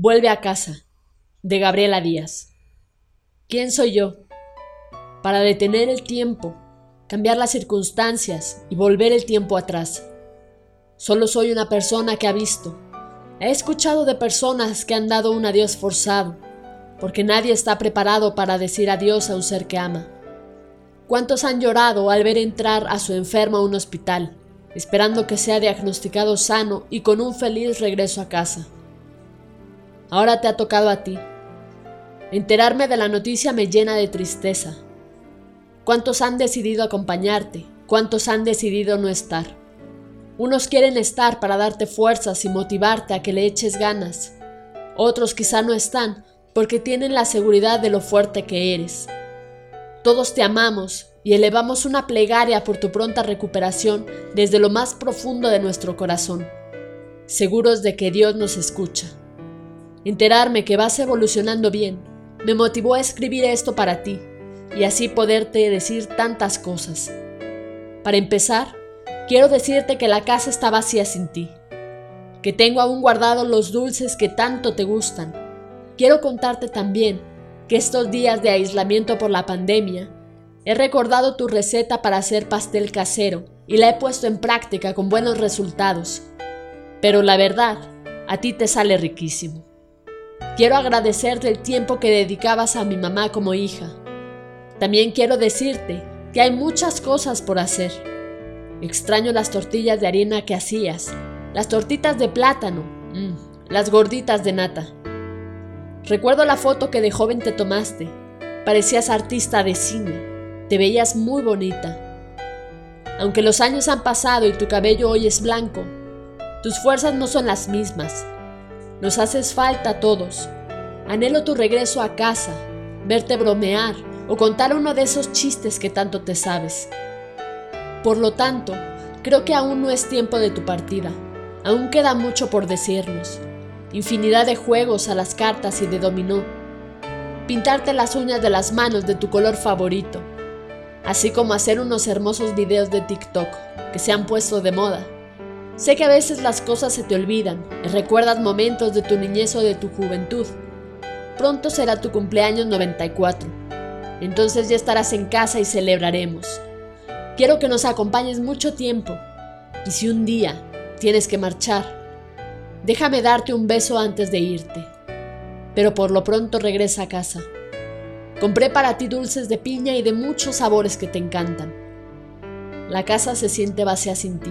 Vuelve a casa, de Gabriela Díaz. ¿Quién soy yo? Para detener el tiempo, cambiar las circunstancias y volver el tiempo atrás. Solo soy una persona que ha visto. He escuchado de personas que han dado un adiós forzado, porque nadie está preparado para decir adiós a un ser que ama. ¿Cuántos han llorado al ver entrar a su enfermo a un hospital? esperando que sea diagnosticado sano y con un feliz regreso a casa. Ahora te ha tocado a ti. Enterarme de la noticia me llena de tristeza. ¿Cuántos han decidido acompañarte? ¿Cuántos han decidido no estar? Unos quieren estar para darte fuerzas y motivarte a que le eches ganas. Otros quizá no están porque tienen la seguridad de lo fuerte que eres. Todos te amamos y elevamos una plegaria por tu pronta recuperación desde lo más profundo de nuestro corazón, seguros de que Dios nos escucha. Enterarme que vas evolucionando bien me motivó a escribir esto para ti y así poderte decir tantas cosas. Para empezar, quiero decirte que la casa está vacía sin ti, que tengo aún guardados los dulces que tanto te gustan. Quiero contarte también que estos días de aislamiento por la pandemia He recordado tu receta para hacer pastel casero y la he puesto en práctica con buenos resultados. Pero la verdad, a ti te sale riquísimo. Quiero agradecerte el tiempo que dedicabas a mi mamá como hija. También quiero decirte que hay muchas cosas por hacer. Extraño las tortillas de harina que hacías, las tortitas de plátano, mm, las gorditas de nata. Recuerdo la foto que de joven te tomaste. Parecías artista de cine. Te veías muy bonita. Aunque los años han pasado y tu cabello hoy es blanco, tus fuerzas no son las mismas. Nos haces falta a todos. Anhelo tu regreso a casa, verte bromear o contar uno de esos chistes que tanto te sabes. Por lo tanto, creo que aún no es tiempo de tu partida. Aún queda mucho por decirnos. Infinidad de juegos a las cartas y de dominó. Pintarte las uñas de las manos de tu color favorito así como hacer unos hermosos videos de TikTok que se han puesto de moda. Sé que a veces las cosas se te olvidan recuerdas momentos de tu niñez o de tu juventud. Pronto será tu cumpleaños 94. Entonces ya estarás en casa y celebraremos. Quiero que nos acompañes mucho tiempo. Y si un día tienes que marchar, déjame darte un beso antes de irte. Pero por lo pronto regresa a casa. Compré para ti dulces de piña y de muchos sabores que te encantan. La casa se siente vacía sin ti.